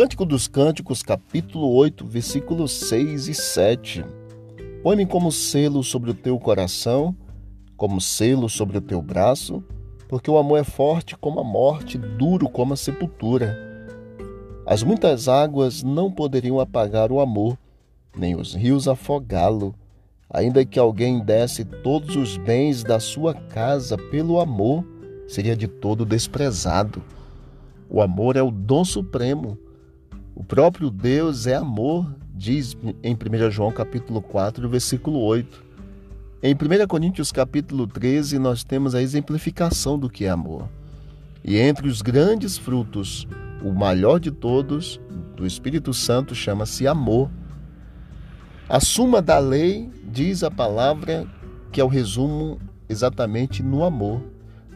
Cântico dos Cânticos, capítulo 8, versículos 6 e 7. Põe-me como selo sobre o teu coração, como selo sobre o teu braço, porque o amor é forte como a morte, duro como a sepultura. As muitas águas não poderiam apagar o amor, nem os rios afogá-lo. Ainda que alguém desse todos os bens da sua casa pelo amor, seria de todo desprezado. O amor é o dom supremo. O próprio Deus é amor, diz em 1 João capítulo 4, versículo 8. Em 1 Coríntios capítulo 13, nós temos a exemplificação do que é amor. E entre os grandes frutos, o maior de todos, do Espírito Santo, chama-se amor. A suma da lei diz a palavra que é o resumo exatamente no amor.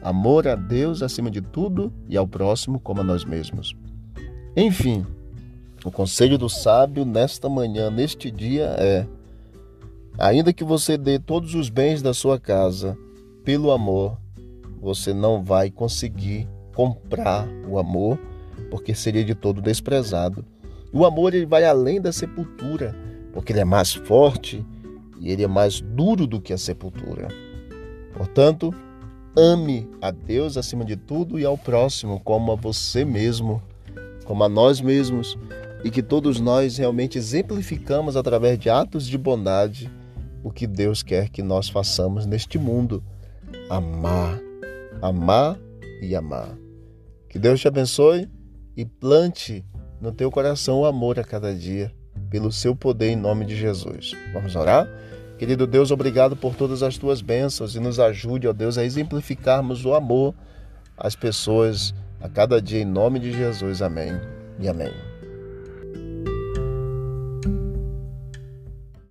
Amor a Deus acima de tudo e ao próximo como a nós mesmos. Enfim, o conselho do sábio nesta manhã, neste dia é: ainda que você dê todos os bens da sua casa pelo amor, você não vai conseguir comprar o amor, porque seria de todo desprezado. O amor ele vai além da sepultura, porque ele é mais forte e ele é mais duro do que a sepultura. Portanto, Ame a Deus acima de tudo e ao próximo como a você mesmo, como a nós mesmos, e que todos nós realmente exemplificamos através de atos de bondade o que Deus quer que nós façamos neste mundo. Amar, amar e amar. Que Deus te abençoe e plante no teu coração o amor a cada dia, pelo seu poder em nome de Jesus. Vamos orar? Querido Deus, obrigado por todas as tuas bênçãos e nos ajude, ó Deus, a exemplificarmos o amor às pessoas a cada dia em nome de Jesus. Amém e amém.